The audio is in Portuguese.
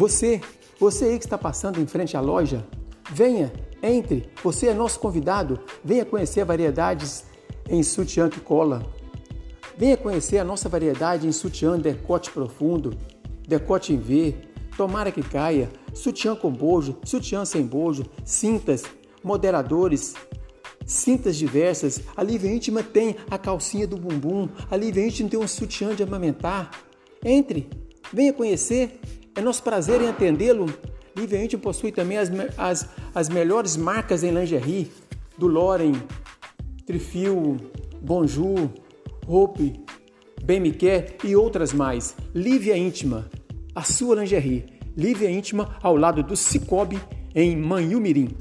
Você, você aí que está passando em frente à loja, venha, entre, você é nosso convidado, venha conhecer variedades em sutiã que cola. Venha conhecer a nossa variedade em sutiã decote profundo, decote em V, tomara que caia, sutiã com bojo, sutiã sem bojo, cintas, moderadores, cintas diversas. A Lívia Íntima tem a calcinha do bumbum, a Lívia Íntima tem um sutiã de amamentar. Entre, venha conhecer, é nosso prazer em atendê-lo. Lívia Íntima possui também as, as, as melhores marcas em lingerie, do Loren, Trifil, Bonjour, Hope, Bem Me e outras mais. Lívia Íntima, a sua lingerie. Lívia Íntima ao lado do Cicobi em Manhumirim.